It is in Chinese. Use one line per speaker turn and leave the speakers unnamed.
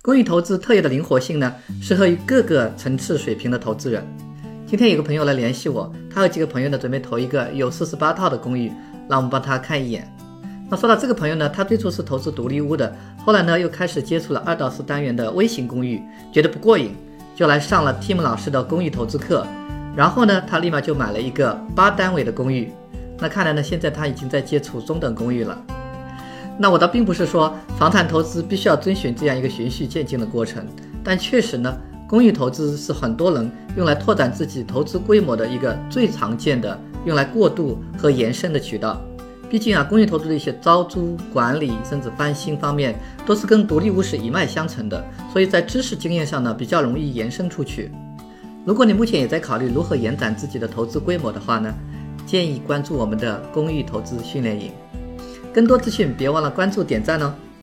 公寓投资特有的灵活性呢，适合于各个层次水平的投资人。今天有个朋友来联系我，他和几个朋友呢准备投一个有四十八套的公寓，让我们帮他看一眼。那说到这个朋友呢，他最初是投资独立屋的，后来呢又开始接触了二到四单元的微型公寓，觉得不过瘾，就来上了 Tim 老师的公寓投资课。然后呢，他立马就买了一个八单位的公寓。那看来呢，现在他已经在接触中等公寓了。那我倒并不是说房产投资必须要遵循这样一个循序渐进的过程，但确实呢，公寓投资是很多人用来拓展自己投资规模的一个最常见的用来过渡和延伸的渠道。毕竟啊，公寓投资的一些招租、管理甚至翻新方面都是跟独立屋是一脉相承的，所以在知识经验上呢，比较容易延伸出去。如果你目前也在考虑如何延展自己的投资规模的话呢，建议关注我们的公寓投资训练营。更多资讯，别忘了关注点赞哦。